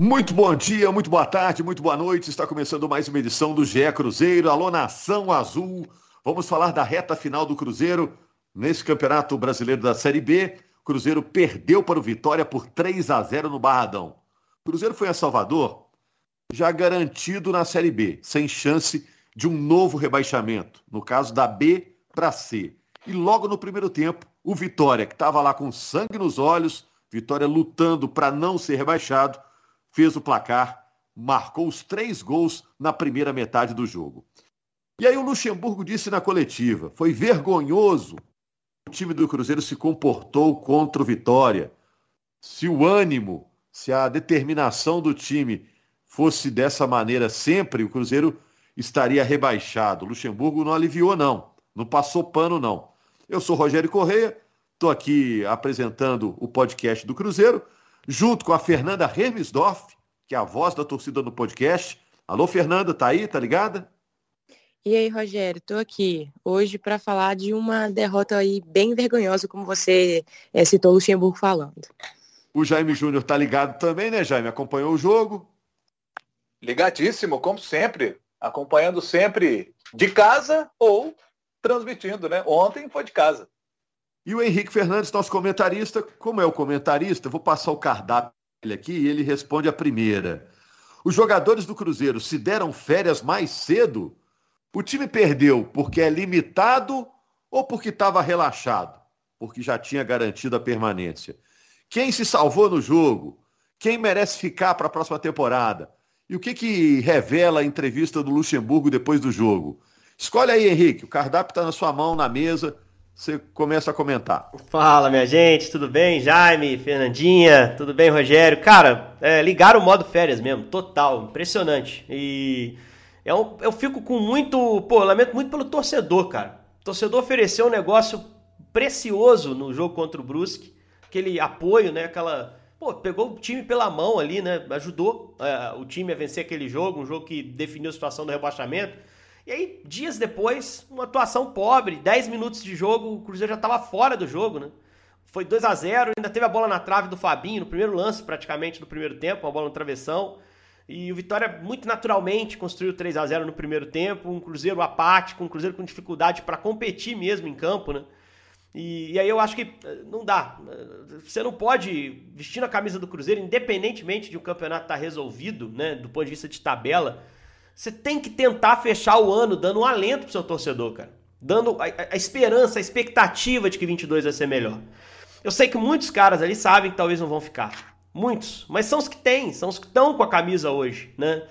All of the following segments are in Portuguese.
Muito bom dia, muito boa tarde, muito boa noite. Está começando mais uma edição do GE Cruzeiro. Alô, Nação Azul. Vamos falar da reta final do Cruzeiro nesse Campeonato Brasileiro da Série B. Cruzeiro perdeu para o Vitória por 3 a 0 no Barradão. Cruzeiro foi a Salvador já garantido na Série B, sem chance de um novo rebaixamento, no caso da B para C. E logo no primeiro tempo, o Vitória, que estava lá com sangue nos olhos, Vitória lutando para não ser rebaixado, fez o placar, marcou os três gols na primeira metade do jogo. E aí o Luxemburgo disse na coletiva: foi vergonhoso o time do Cruzeiro se comportou contra o Vitória. Se o ânimo, se a determinação do time fosse dessa maneira sempre, o Cruzeiro estaria rebaixado. O Luxemburgo não aliviou, não. Não passou pano, não. Eu sou Rogério Correia, estou aqui apresentando o podcast do Cruzeiro junto com a Fernanda Hermesdorf, que é a voz da torcida no podcast. Alô, Fernanda, tá aí? Tá ligada? E aí, Rogério, estou aqui hoje para falar de uma derrota aí bem vergonhosa, como você é, citou o Luxemburgo falando. O Jaime Júnior tá ligado também, né, Jaime? Acompanhou o jogo? Ligadíssimo, como sempre. Acompanhando sempre de casa ou transmitindo, né? Ontem foi de casa. E o Henrique Fernandes, nosso comentarista, como é o comentarista, vou passar o cardápio aqui e ele responde a primeira. Os jogadores do Cruzeiro se deram férias mais cedo? O time perdeu porque é limitado ou porque estava relaxado? Porque já tinha garantido a permanência. Quem se salvou no jogo? Quem merece ficar para a próxima temporada? E o que, que revela a entrevista do Luxemburgo depois do jogo? Escolhe aí, Henrique. O cardápio está na sua mão, na mesa você começa a comentar. Fala, minha gente, tudo bem? Jaime, Fernandinha, tudo bem, Rogério? Cara, é, ligaram o modo férias mesmo, total, impressionante. E eu, eu fico com muito, pô, lamento muito pelo torcedor, cara. O torcedor ofereceu um negócio precioso no jogo contra o Brusque, aquele apoio, né, aquela... Pô, pegou o time pela mão ali, né, ajudou é, o time a vencer aquele jogo, um jogo que definiu a situação do rebaixamento e aí, dias depois, uma atuação pobre, 10 minutos de jogo, o Cruzeiro já estava fora do jogo, né? Foi 2 a 0 ainda teve a bola na trave do Fabinho, no primeiro lance praticamente do primeiro tempo, uma bola no travessão. E o Vitória muito naturalmente construiu 3 a 0 no primeiro tempo, um Cruzeiro apático, um Cruzeiro com dificuldade para competir mesmo em campo, né? E, e, aí eu acho que eh, não dá. Você não pode, vestindo a camisa do Cruzeiro, independentemente de o um campeonato estar tá resolvido, né, do ponto de vista de tabela, você tem que tentar fechar o ano dando um alento pro seu torcedor, cara. Dando a, a esperança, a expectativa de que 22 vai ser melhor. Eu sei que muitos caras ali sabem que talvez não vão ficar. Muitos. Mas são os que têm, são os que estão com a camisa hoje, né?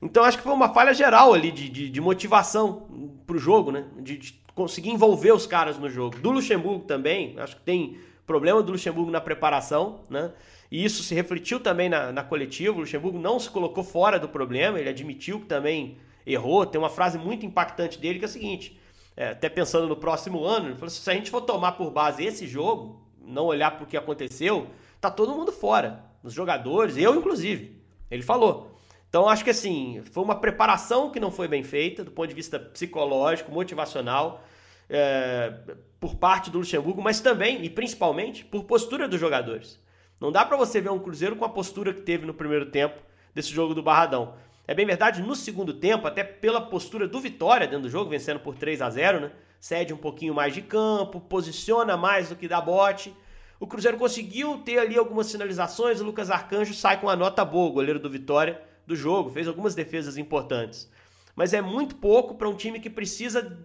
Então acho que foi uma falha geral ali de, de, de motivação pro jogo, né? De, de, conseguir envolver os caras no jogo. Do Luxemburgo também, acho que tem problema do Luxemburgo na preparação, né? E isso se refletiu também na, na coletiva. O Luxemburgo não se colocou fora do problema, ele admitiu que também errou. Tem uma frase muito impactante dele que é a seguinte: é, até pensando no próximo ano, ele falou assim, se a gente for tomar por base esse jogo, não olhar para o que aconteceu, tá todo mundo fora. Os jogadores, eu inclusive. Ele falou. Então acho que assim, foi uma preparação que não foi bem feita do ponto de vista psicológico, motivacional, é, por parte do Luxemburgo, mas também e principalmente por postura dos jogadores. Não dá para você ver um Cruzeiro com a postura que teve no primeiro tempo desse jogo do Barradão. É bem verdade, no segundo tempo, até pela postura do Vitória dentro do jogo, vencendo por 3 a 0 né? Cede um pouquinho mais de campo, posiciona mais do que dá bote. O Cruzeiro conseguiu ter ali algumas sinalizações, o Lucas Arcanjo sai com a nota boa, goleiro do Vitória, do jogo, fez algumas defesas importantes. Mas é muito pouco para um time que precisa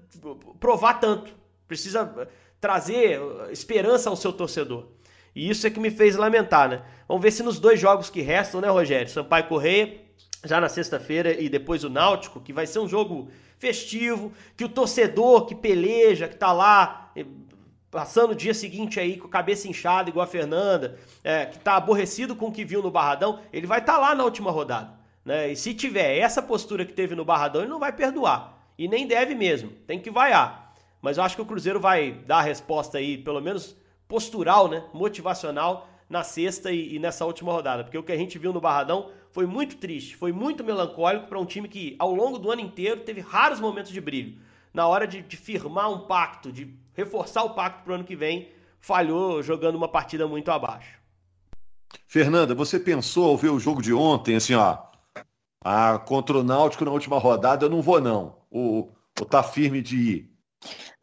provar tanto, precisa trazer esperança ao seu torcedor. E isso é que me fez lamentar, né? Vamos ver se nos dois jogos que restam, né, Rogério? Sampaio Correia, já na sexta-feira, e depois o Náutico, que vai ser um jogo festivo, que o torcedor que peleja, que tá lá eh, passando o dia seguinte aí com a cabeça inchada, igual a Fernanda, é, que tá aborrecido com o que viu no Barradão, ele vai estar tá lá na última rodada. Né? E se tiver essa postura que teve no Barradão, ele não vai perdoar. E nem deve mesmo, tem que vaiar. Mas eu acho que o Cruzeiro vai dar a resposta aí, pelo menos postural, né, motivacional na sexta e, e, nessa última rodada, porque o que a gente viu no Barradão foi muito triste, foi muito melancólico para um time que ao longo do ano inteiro teve raros momentos de brilho. Na hora de, de firmar um pacto, de reforçar o pacto para o ano que vem, falhou jogando uma partida muito abaixo. Fernanda, você pensou ao ver o jogo de ontem, assim, ó, ah, contra o Náutico na última rodada eu não vou não, ou, tá firme de ir?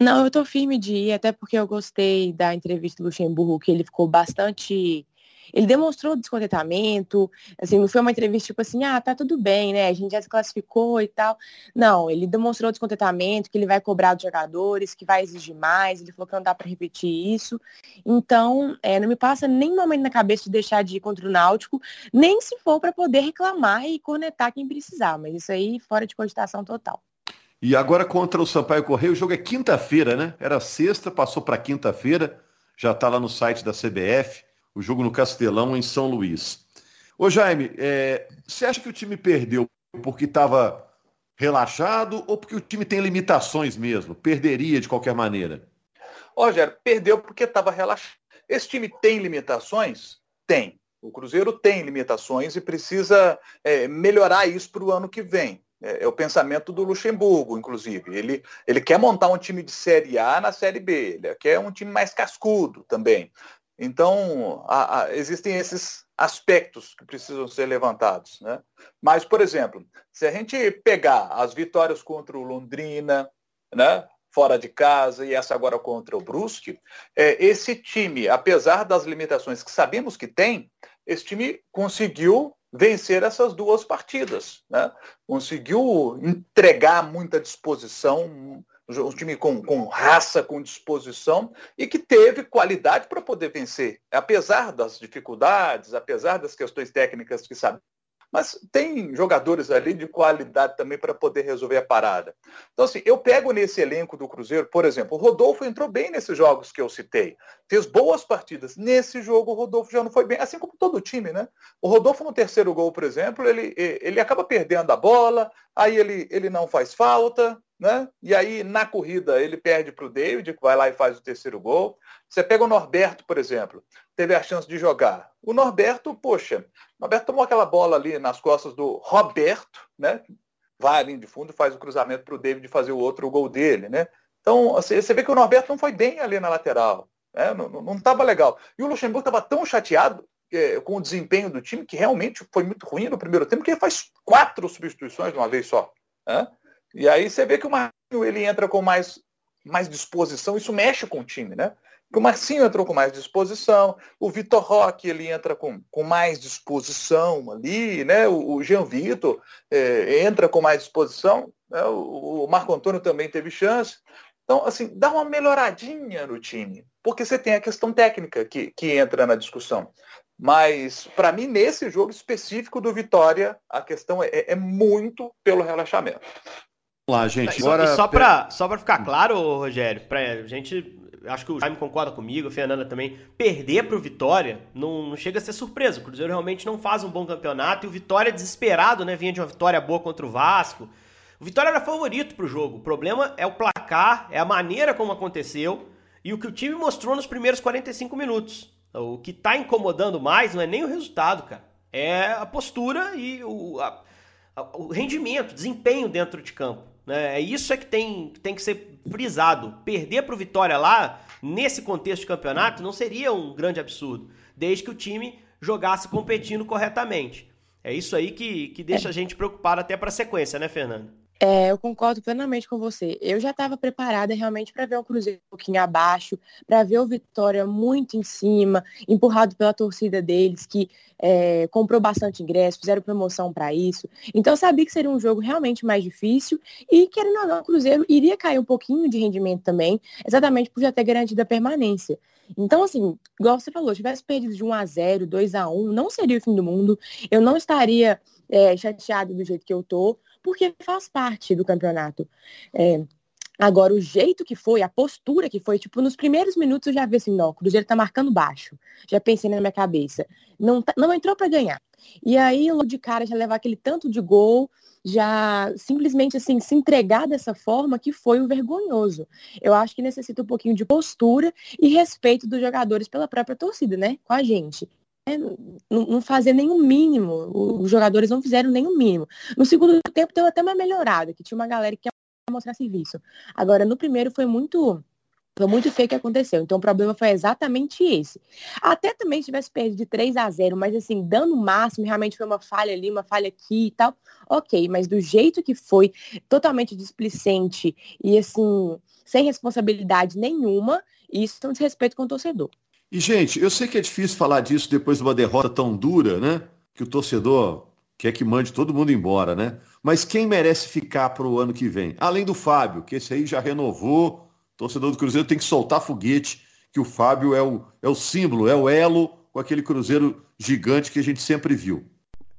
Não, eu tô firme de ir, até porque eu gostei da entrevista do Luxemburgo, que ele ficou bastante ele demonstrou descontentamento, assim, não foi uma entrevista tipo assim, ah, tá tudo bem, né? A gente já se classificou e tal. Não, ele demonstrou descontentamento, que ele vai cobrar dos jogadores, que vai exigir mais, ele falou que não dá para repetir isso. Então, é, não me passa nem momento na cabeça de deixar de ir contra o Náutico, nem se for para poder reclamar e cornetar quem precisar, mas isso aí fora de cogitação total. E agora contra o Sampaio Correio, o jogo é quinta-feira, né? Era sexta, passou para quinta-feira, já está lá no site da CBF o jogo no Castelão, em São Luís. Ô Jaime, é, você acha que o time perdeu porque estava relaxado ou porque o time tem limitações mesmo? Perderia de qualquer maneira? Rogério, perdeu porque estava relaxado. Esse time tem limitações? Tem. O Cruzeiro tem limitações e precisa é, melhorar isso para o ano que vem. É, é, o pensamento do Luxemburgo, inclusive. Ele, ele quer montar um time de Série A na Série B. Ele quer um time mais cascudo também. Então, a, a, existem esses aspectos que precisam ser levantados. Né? Mas, por exemplo, se a gente pegar as vitórias contra o Londrina, né, fora de casa, e essa agora contra o Brusque, é, esse time, apesar das limitações que sabemos que tem, esse time conseguiu vencer essas duas partidas. Né? Conseguiu entregar muita disposição, um time com, com raça, com disposição e que teve qualidade para poder vencer, apesar das dificuldades, apesar das questões técnicas que sabe. Mas tem jogadores ali de qualidade também para poder resolver a parada. Então, assim, eu pego nesse elenco do Cruzeiro, por exemplo, o Rodolfo entrou bem nesses jogos que eu citei. Fez boas partidas. Nesse jogo, o Rodolfo já não foi bem, assim como todo time, né? O Rodolfo, no terceiro gol, por exemplo, ele, ele acaba perdendo a bola, aí ele, ele não faz falta, né? E aí, na corrida, ele perde para o David, que vai lá e faz o terceiro gol. Você pega o Norberto, por exemplo, teve a chance de jogar. O Norberto, poxa, o Norberto tomou aquela bola ali nas costas do Roberto, né? Vai ali de fundo faz o cruzamento para o David fazer o outro gol dele, né? Então, assim, você vê que o Norberto não foi bem ali na lateral. Né? Não estava legal. E o Luxemburgo estava tão chateado é, com o desempenho do time que realmente foi muito ruim no primeiro tempo, porque ele faz quatro substituições de uma vez só. Né? E aí você vê que o Marcinho ele entra com mais, mais disposição, isso mexe com o time, né? o Marcinho entrou com mais disposição, o Vitor Roque ele entra com, com mais disposição ali, né? O, o Jean Vitor é, entra com mais disposição, né? o, o Marco Antônio também teve chance. Então, assim, dá uma melhoradinha no time, porque você tem a questão técnica que, que entra na discussão. Mas, para mim, nesse jogo específico do Vitória, a questão é, é muito pelo relaxamento lá, gente. Agora... E só para só pra ficar claro, Rogério, pra gente. Acho que o Jaime concorda comigo, a Fernanda também. Perder pro Vitória não, não chega a ser surpresa. O Cruzeiro realmente não faz um bom campeonato e o Vitória desesperado, né? Vinha de uma vitória boa contra o Vasco. O Vitória era favorito pro jogo. O problema é o placar, é a maneira como aconteceu e o que o time mostrou nos primeiros 45 minutos. O que tá incomodando mais não é nem o resultado, cara. É a postura e o, a, o rendimento, desempenho dentro de campo. Né? É isso é que tem, tem que ser frisado. Perder para o Vitória lá, nesse contexto de campeonato, não seria um grande absurdo, desde que o time jogasse competindo corretamente. É isso aí que, que deixa a gente preocupado até para a sequência, né, Fernando? É, eu concordo plenamente com você. Eu já estava preparada realmente para ver o Cruzeiro um pouquinho abaixo, para ver o Vitória muito em cima, empurrado pela torcida deles, que é, comprou bastante ingresso, fizeram promoção para isso. Então eu sabia que seria um jogo realmente mais difícil e, querendo ou não, o Cruzeiro iria cair um pouquinho de rendimento também, exatamente por já ter garantido a permanência. Então, assim, igual você falou, se tivesse perdido de 1 a 0 2 a 1 não seria o fim do mundo. Eu não estaria é, chateado do jeito que eu tô, porque faz parte do campeonato. É, Agora, o jeito que foi, a postura que foi, tipo, nos primeiros minutos eu já vi assim, não, o Cruzeiro tá marcando baixo. Já pensei na minha cabeça. Não, tá, não entrou para ganhar. E aí, logo de cara, já levar aquele tanto de gol, já simplesmente assim, se entregar dessa forma que foi o vergonhoso. Eu acho que necessita um pouquinho de postura e respeito dos jogadores pela própria torcida, né? Com a gente é, não fazer nenhum mínimo. Os jogadores não fizeram nenhum mínimo. No segundo tempo deu até uma melhorada, que tinha uma galera que quer mostrar serviço. Agora, no primeiro foi muito Foi muito feio que aconteceu. Então o problema foi exatamente esse. Até também se tivesse perdido de 3 a 0, mas assim, dando o máximo, realmente foi uma falha ali, uma falha aqui e tal. Ok, mas do jeito que foi, totalmente displicente e assim, sem responsabilidade nenhuma, isso é um desrespeito com o torcedor. E, gente, eu sei que é difícil falar disso depois de uma derrota tão dura, né? Que o torcedor quer que mande todo mundo embora, né? Mas quem merece ficar para o ano que vem? Além do Fábio, que esse aí já renovou torcedor do Cruzeiro tem que soltar foguete, que o Fábio é o, é o símbolo, é o elo com aquele Cruzeiro gigante que a gente sempre viu.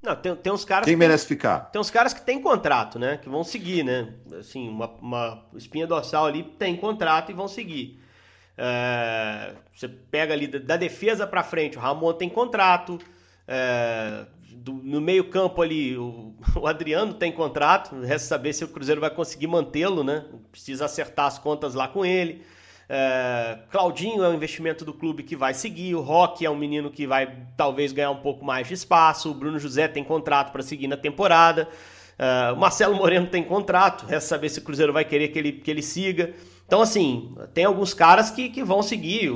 Não, tem, tem uns caras. Quem que merece ficar? Tem uns caras que têm contrato, né? Que vão seguir, né? Assim, uma, uma espinha dorsal ali tem contrato e vão seguir. É, você pega ali da, defesa para frente, o Ramon tem contrato. É, do, no meio campo ali, o, o, Adriano tem contrato, resta saber se o Cruzeiro vai conseguir mantê-lo, né? Precisa acertar as contas lá com ele. É, Claudinho é um investimento do clube que vai seguir, o Roque é um menino que vai talvez ganhar um pouco mais de espaço, o Bruno José tem contrato para seguir na temporada, é, o Marcelo Moreno tem contrato, resta saber se o Cruzeiro vai querer que ele, que ele siga. Então, assim, tem alguns caras que, que vão seguir,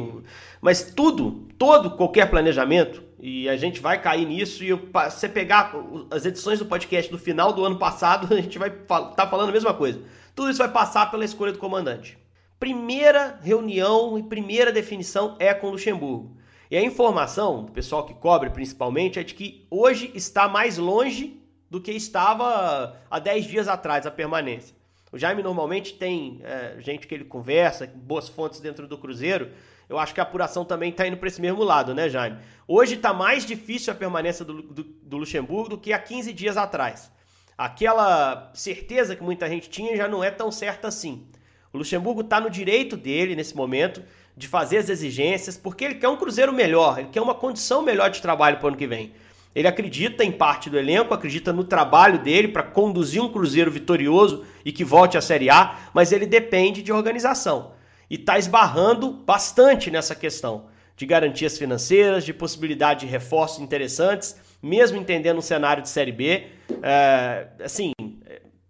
mas tudo, todo, qualquer planejamento, e a gente vai cair nisso. E se você pegar as edições do podcast do final do ano passado, a gente vai estar tá falando a mesma coisa. Tudo isso vai passar pela escolha do comandante. Primeira reunião e primeira definição é com o Luxemburgo. E a informação, do pessoal que cobre principalmente, é de que hoje está mais longe do que estava há 10 dias atrás a permanência. O Jaime normalmente tem é, gente que ele conversa, boas fontes dentro do Cruzeiro, eu acho que a apuração também está indo para esse mesmo lado, né, Jaime? Hoje está mais difícil a permanência do, do, do, Luxemburgo do que há 15 dias atrás. Aquela certeza que muita gente tinha já não é tão certa assim. O Luxemburgo está no direito dele, nesse momento, de fazer as exigências, porque ele quer um Cruzeiro melhor, ele quer uma condição melhor de trabalho para o ano que vem. Ele acredita em parte do elenco, acredita no trabalho dele para conduzir um Cruzeiro vitorioso e que volte à Série A, mas ele depende de organização e está esbarrando bastante nessa questão de garantias financeiras, de possibilidade de reforços interessantes, mesmo entendendo um cenário de Série B. É, assim,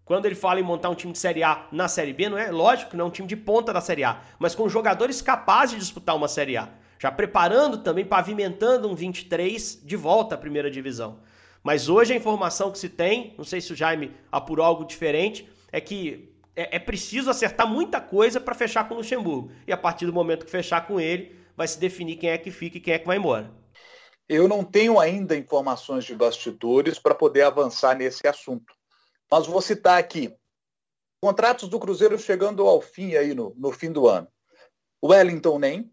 quando ele fala em montar um time de Série A na Série B, não é lógico não é um time de ponta da Série A, mas com jogadores capazes de disputar uma Série A. Já preparando também, pavimentando um 23 de volta à primeira divisão. Mas hoje a informação que se tem, não sei se o Jaime apurou algo diferente, é que é, é preciso acertar muita coisa para fechar com o Luxemburgo. E a partir do momento que fechar com ele, vai se definir quem é que fica e quem é que vai embora. Eu não tenho ainda informações de bastidores para poder avançar nesse assunto. Mas vou citar aqui. Contratos do Cruzeiro chegando ao fim aí no, no fim do ano. Wellington Nem,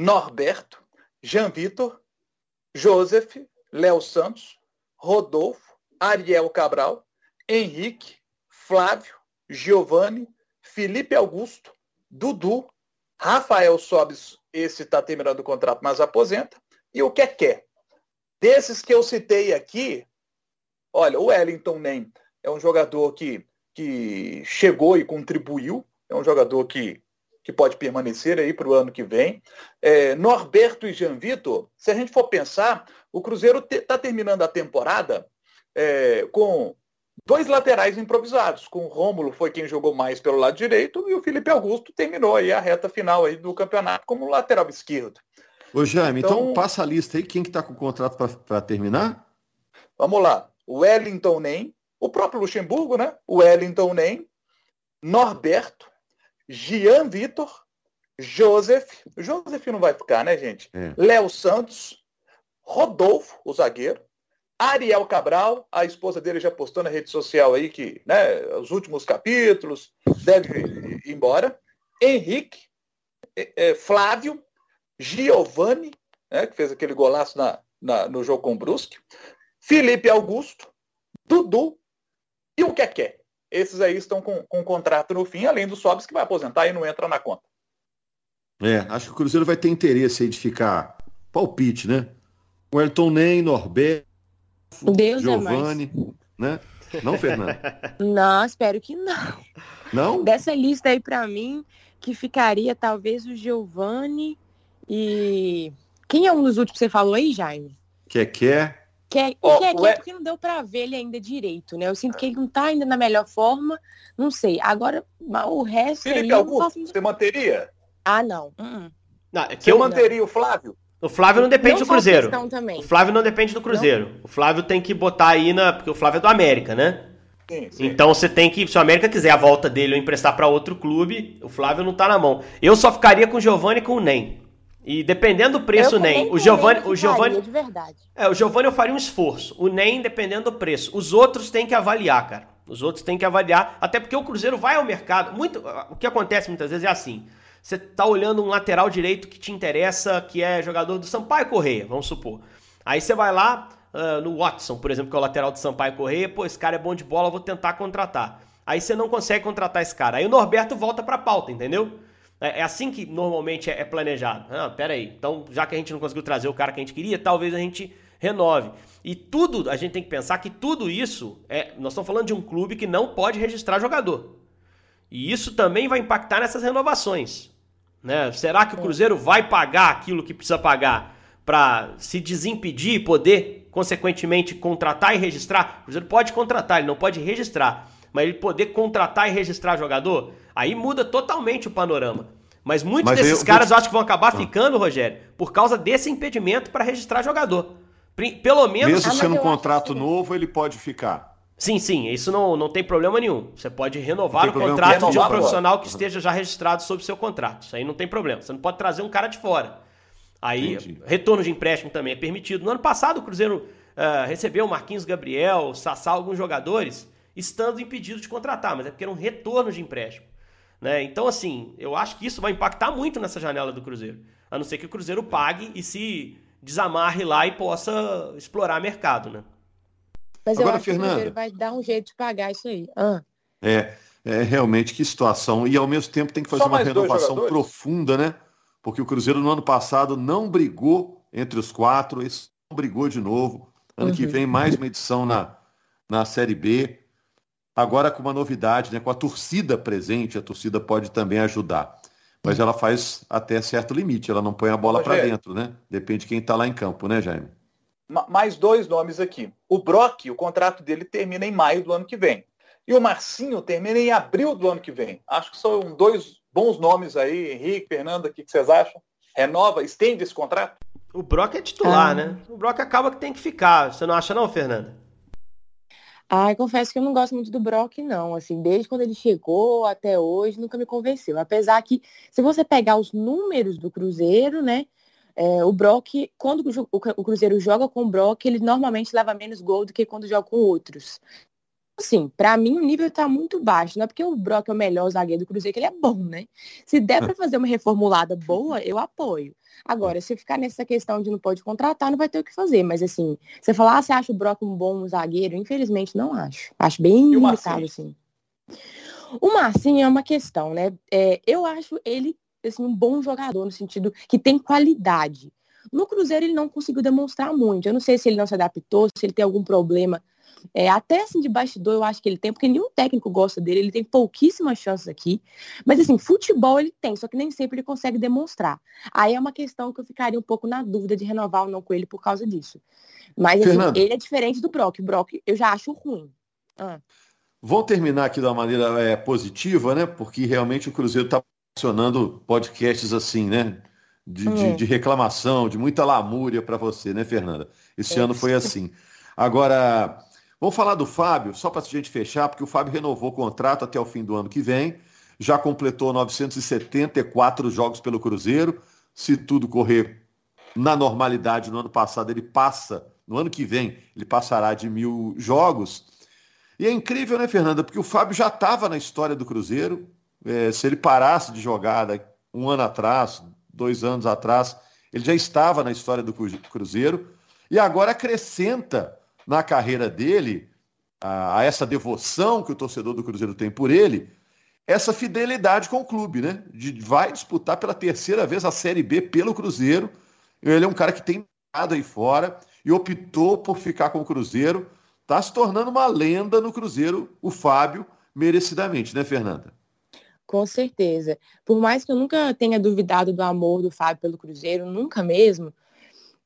Norberto, Jean Vitor, Joseph, Léo Santos, Rodolfo, Ariel Cabral, Henrique, Flávio, Giovanni, Felipe Augusto, Dudu, Rafael Sobis, esse está terminando o contrato, mas aposenta, e o Keké. Desses que eu citei aqui, olha, o Wellington Nem é um jogador que, que chegou e contribuiu, é um jogador que, que pode permanecer aí para o ano que vem. É, Norberto e Jean Vitor, se a gente for pensar, o Cruzeiro está terminando a temporada é, com dois laterais improvisados, com o Rômulo foi quem jogou mais pelo lado direito e o Felipe Augusto terminou aí a reta final aí do campeonato como lateral esquerdo. Ô Jaime, então, então passa a lista aí, quem que está com o contrato para terminar? Vamos lá, o Wellington Nem, o próprio Luxemburgo, né? O Wellington Nem, Norberto, Gian Vitor, Joseph, Joseph não vai ficar, né, gente? É. Léo Santos, Rodolfo, o zagueiro, Ariel Cabral, a esposa dele já postou na rede social aí que, né, os últimos capítulos, deve ir embora. Henrique, é, é, Flávio, Giovanni, né, que fez aquele golaço na, na, no jogo com o Brusque, Felipe Augusto, Dudu e o Keké. Esses aí estão com, com contrato no fim, além do Sobis que vai aposentar e não entra na conta. É, acho que o Cruzeiro vai ter interesse aí de ficar palpite, né? O Elton Nem, Norberto, Deus Giovanni, é né? Não, Fernando? Não, espero que não. Não? Dessa lista aí para mim, que ficaria talvez o Giovanni e quem é um dos últimos que você falou aí, Jaime? Que quer? Que, oh, que, que é porque não deu para ver ele ainda direito, né? Eu sinto que ele não tá ainda na melhor forma, não sei. Agora, o resto Felipe aí, Augusto, você manteria? Ah, não. Uh não é que Você eu manteria o Flávio? O Flávio não depende não do Cruzeiro. O Flávio não depende do Cruzeiro. Não. O Flávio tem que botar aí na. Porque o Flávio é do América, né? Sim, sim. Então você tem que. Se o América quiser a volta dele ou emprestar para outro clube, o Flávio não tá na mão. Eu só ficaria com o Giovanni e com o Nem. E dependendo do preço, o Nem. O Giovanni. O Giovanni. De verdade. É, o Giovanni eu faria um esforço. O Nem, dependendo do preço. Os outros tem que avaliar, cara. Os outros têm que avaliar. Até porque o Cruzeiro vai ao mercado. Muito, o que acontece muitas vezes é assim. Você tá olhando um lateral direito que te interessa, que é jogador do Sampaio Correia, vamos supor. Aí você vai lá uh, no Watson, por exemplo, que é o lateral do Sampaio Correia, pô, esse cara é bom de bola, vou tentar contratar. Aí você não consegue contratar esse cara. Aí o Norberto volta pra pauta, entendeu? É, é assim que normalmente é, é planejado. Ah, pera aí. Então, já que a gente não conseguiu trazer o cara que a gente queria, talvez a gente renove. E tudo, a gente tem que pensar que tudo isso é. Nós estamos falando de um clube que não pode registrar jogador. E isso também vai impactar nessas renovações. Né? Será que o Cruzeiro vai pagar aquilo que precisa pagar para se desimpedir e poder, consequentemente, contratar e registrar? O Cruzeiro pode contratar, ele não pode registrar. Mas ele poder contratar e registrar jogador, aí muda totalmente o panorama. Mas muitos mas desses eu, caras eu acho que vão acabar ah. ficando, Rogério, por causa desse impedimento para registrar jogador. Pelo menos. Mesmo sendo um contrato novo, ele pode ficar. Sim, sim, isso não, não tem problema nenhum. Você pode renovar o contrato de um profissional que esteja já registrado sob seu contrato. Isso aí não tem problema. Você não pode trazer um cara de fora. Aí, Entendi. retorno de empréstimo também é permitido. No ano passado, o Cruzeiro uh, recebeu o Marquinhos Gabriel, Sassá, alguns jogadores, estando impedido de contratar, mas é porque era um retorno de empréstimo. Né? Então, assim, eu acho que isso vai impactar muito nessa janela do Cruzeiro. A não ser que o Cruzeiro pague e se desamarre lá e possa explorar mercado, né? Mas Agora, eu acho Fernanda, que o Cruzeiro vai dar um jeito de pagar isso aí. Ah. É, é realmente que situação. E ao mesmo tempo tem que fazer uma renovação profunda, né? Porque o Cruzeiro no ano passado não brigou entre os quatro, esse não brigou de novo. Ano uhum. que vem mais uma edição na, na Série B. Agora com uma novidade, né? Com a torcida presente, a torcida pode também ajudar. Mas ela faz até certo limite, ela não põe a bola para dentro, né? Depende de quem está lá em campo, né, Jaime? mais dois nomes aqui. O Brock, o contrato dele termina em maio do ano que vem. E o Marcinho termina em abril do ano que vem. Acho que são dois bons nomes aí. Henrique, Fernanda, o que vocês acham? Renova, estende esse contrato? O Brock é titular, ah. né? O Brock acaba que tem que ficar. Você não acha não, Fernanda? Ah, confesso que eu não gosto muito do Brock, não. Assim, desde quando ele chegou até hoje, nunca me convenceu. Apesar que, se você pegar os números do Cruzeiro, né? É, o Brock, quando o Cruzeiro joga com o Brock, ele normalmente leva menos gol do que quando joga com outros. Assim, para mim o nível tá muito baixo. Não é porque o Brock é o melhor zagueiro do Cruzeiro que ele é bom, né? Se der para fazer uma reformulada boa, eu apoio. Agora, se ficar nessa questão de não pode contratar, não vai ter o que fazer. Mas assim, você falar, ah, você acha o Brock um bom zagueiro? Infelizmente não acho. Acho bem limitado, assim. O Marcinho é uma questão, né? É, eu acho ele assim, um bom jogador, no sentido que tem qualidade. No Cruzeiro ele não conseguiu demonstrar muito. Eu não sei se ele não se adaptou, se ele tem algum problema. É, até assim de bastidor eu acho que ele tem, porque nenhum técnico gosta dele, ele tem pouquíssimas chances aqui. Mas assim, futebol ele tem, só que nem sempre ele consegue demonstrar. Aí é uma questão que eu ficaria um pouco na dúvida de renovar ou não com ele por causa disso. Mas assim, ele é diferente do Brock. O Brock eu já acho ruim. Ah. Vou terminar aqui de uma maneira é, positiva, né? Porque realmente o Cruzeiro está acionando podcasts assim, né? De, de, de, reclamação, de muita lamúria para você, né, Fernanda? Esse é. ano foi assim. Agora, vamos falar do Fábio, só para a gente fechar, porque o Fábio renovou o contrato até o fim do ano que vem, já completou 974 jogos pelo Cruzeiro. Se tudo correr na normalidade, no ano passado ele passa, no ano que vem, ele passará de mil jogos. E é incrível, né, Fernanda? Porque o Fábio já estava na história do Cruzeiro, é, se ele parasse de jogar um ano atrás, dois anos atrás, ele já estava na história do Cruzeiro e agora acrescenta na carreira dele, a, a, essa devoção que o torcedor do Cruzeiro tem por ele, essa fidelidade com o clube, né? De, vai disputar pela terceira vez a Série B pelo Cruzeiro. Ele é um cara que tem nada aí fora e optou por ficar com o Cruzeiro. Está se tornando uma lenda no Cruzeiro, o Fábio, merecidamente, né, Fernanda? Com certeza. Por mais que eu nunca tenha duvidado do amor do Fábio pelo Cruzeiro, nunca mesmo,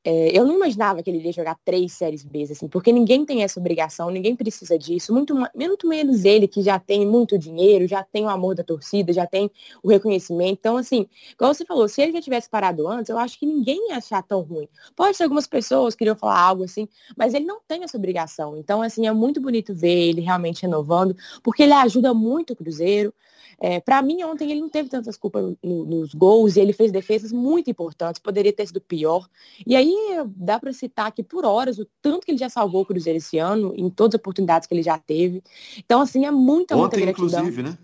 é, eu não imaginava que ele iria jogar três séries B, assim, porque ninguém tem essa obrigação, ninguém precisa disso, muito, muito menos ele, que já tem muito dinheiro, já tem o amor da torcida, já tem o reconhecimento. Então, assim, como você falou, se ele já tivesse parado antes, eu acho que ninguém ia achar tão ruim. Pode ser algumas pessoas que queriam falar algo assim, mas ele não tem essa obrigação. Então, assim, é muito bonito ver ele realmente renovando, porque ele ajuda muito o Cruzeiro. É, para mim, ontem ele não teve tantas culpas no, nos gols e ele fez defesas muito importantes, poderia ter sido pior. E aí dá para citar aqui por horas o tanto que ele já salvou o Cruzeiro esse ano, em todas as oportunidades que ele já teve. Então, assim, é muita, muita ontem, gratidão. inclusive, né?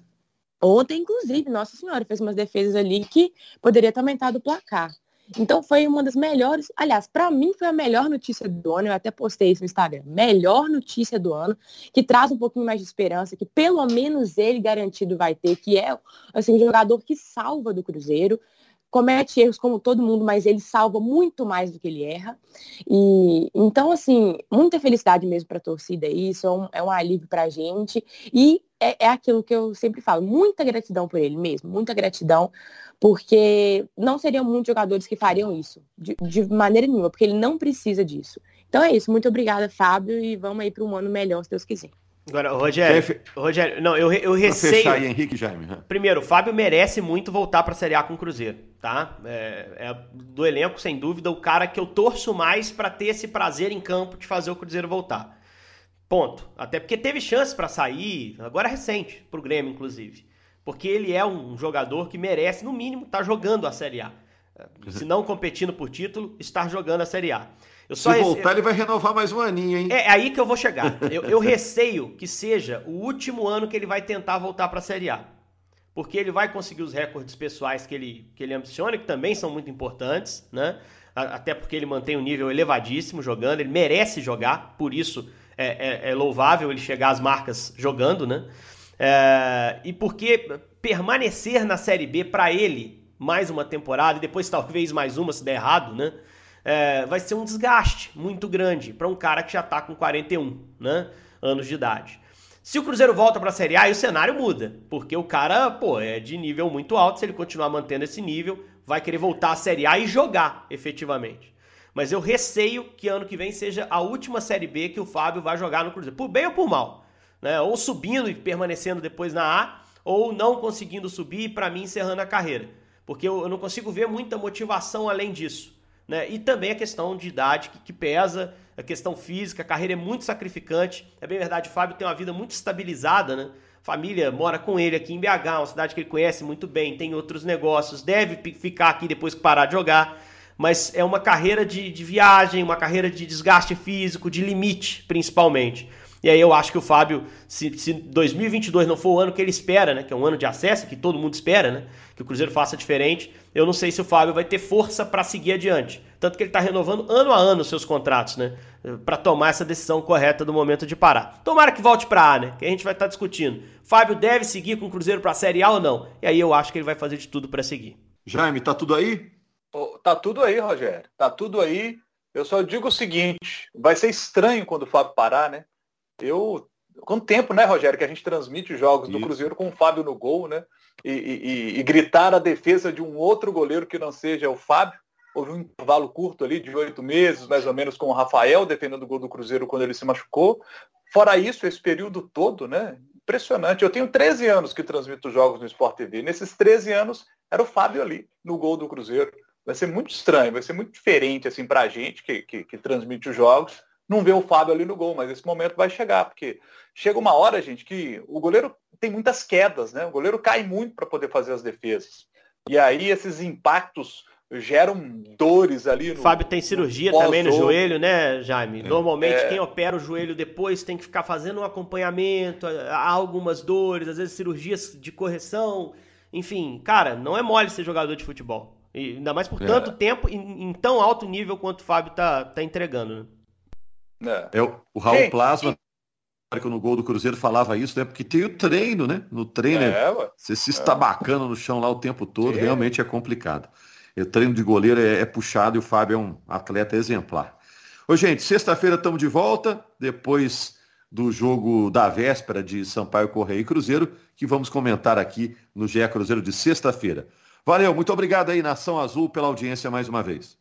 Ontem, inclusive, Nossa Senhora fez umas defesas ali que poderia ter aumentado o placar. Então foi uma das melhores, aliás, para mim foi a melhor notícia do ano, eu até postei isso no Instagram, melhor notícia do ano, que traz um pouquinho mais de esperança, que pelo menos ele garantido vai ter, que é assim, um jogador que salva do Cruzeiro, comete erros como todo mundo, mas ele salva muito mais do que ele erra. E então, assim, muita felicidade mesmo para a torcida isso, é um, é um alívio para a gente. E é, é aquilo que eu sempre falo, muita gratidão por ele mesmo, muita gratidão, porque não seriam muitos jogadores que fariam isso, de, de maneira nenhuma, porque ele não precisa disso. Então é isso, muito obrigada, Fábio, e vamos aí para um ano melhor, se Deus quiser. Agora, Rogério, Rogério, não, eu, eu receio. Fechar aí, Henrique Jaime. Primeiro, o Fábio merece muito voltar para a Série A com o Cruzeiro, tá? É, é, do elenco, sem dúvida, o cara que eu torço mais para ter esse prazer em campo de fazer o Cruzeiro voltar. Ponto. Até porque teve chance para sair, agora é recente, pro Grêmio, inclusive. Porque ele é um jogador que merece, no mínimo, estar tá jogando a Série A. Se não competindo por título, estar jogando a Série A. Eu só Se voltar, ele vai renovar mais um aninho, hein? É, é aí que eu vou chegar. Eu, eu receio que seja o último ano que ele vai tentar voltar para a Série A. Porque ele vai conseguir os recordes pessoais que ele, que ele ambiciona, que também são muito importantes, né? Até porque ele mantém um nível elevadíssimo jogando, ele merece jogar, por isso é, é, é louvável ele chegar às marcas jogando, né? É, e porque permanecer na Série B para ele mais uma temporada e depois talvez mais uma se der errado, né? é, vai ser um desgaste muito grande para um cara que já está com 41 né, anos de idade. Se o Cruzeiro volta para a Série A, aí o cenário muda, porque o cara, pô, é de nível muito alto, se ele continuar mantendo esse nível, vai querer voltar à Série A e jogar efetivamente. Mas eu receio que ano que vem seja a última Série B que o Fábio vai jogar no Cruzeiro, por bem ou por mal, né? Ou subindo e permanecendo depois na A, ou não conseguindo subir e para mim encerrando a carreira, porque eu, eu não consigo ver muita motivação além disso. Né? E também a questão de idade que, que, pesa, a questão física, a carreira é muito sacrificante. É bem verdade, o Fábio tem uma vida muito estabilizada, né? Família mora com ele aqui em BH, uma cidade que ele conhece muito bem, tem outros negócios, deve ficar aqui depois que parar de jogar. Mas é uma carreira de, de viagem, uma carreira de desgaste físico, de limite, principalmente. E aí eu acho que o Fábio, se, se 2022 não for o ano que ele espera, né, que é um ano de acesso, que todo mundo espera, né, que o Cruzeiro faça diferente, eu não sei se o Fábio vai ter força para seguir adiante. Tanto que ele está renovando ano a ano os seus contratos, né, para tomar essa decisão correta do momento de parar. Tomara que volte para A, né, que a gente vai estar tá discutindo. Fábio deve seguir com o Cruzeiro para a Série A ou não? E aí eu acho que ele vai fazer de tudo para seguir. Jaime, tá tudo aí? Oh, tá tudo aí, Rogério. Tá tudo aí. Eu só digo o seguinte, vai ser estranho quando o Fábio parar, né? Eu. Quanto tempo, né, Rogério, que a gente transmite os jogos Isso. do Cruzeiro com o Fábio no gol, né? E, e, e, gritar a defesa de um outro goleiro que não seja o Fábio. Houve um intervalo curto ali de oito meses, mais ou menos, com o Rafael defendendo o gol do Cruzeiro quando ele se machucou. Fora isso, esse período todo, né? Impressionante. Eu tenho 13 anos que transmito jogos no Sport TV. Nesses 13 anos, era o Fábio ali, no gol do Cruzeiro. Vai ser muito estranho, vai ser muito diferente assim para a gente que, que, que transmite os jogos não vê o Fábio ali no gol, mas esse momento vai chegar, porque chega uma hora, gente, que o goleiro tem muitas quedas, né? O goleiro cai muito para poder fazer as defesas. E aí esses impactos geram dores ali. No, Fábio tem cirurgia no também no joelho, né, Jaime? Normalmente é. quem opera o joelho depois tem que ficar fazendo um acompanhamento, há algumas dores, às vezes cirurgias de correção. Enfim, cara, não é mole ser jogador de futebol. E ainda mais por é. tanto tempo em, em, tão alto nível quanto o Fábio tá, tá entregando, né? É, é o, o Raul Ei, Plasma, no gol do Cruzeiro, falava isso, né? Porque tem o treino, né? No treino, é, você se estabacando no chão lá o tempo todo, é. realmente é complicado. O treino de goleiro é, é, puxado e o Fábio é um atleta exemplar. Ô, gente, sexta-feira estamos de volta, depois do jogo da véspera de Sampaio Correia e Cruzeiro, que vamos comentar aqui no GE Cruzeiro de sexta-feira. Valeu, muito obrigado aí, Nação Azul, pela audiência mais uma vez.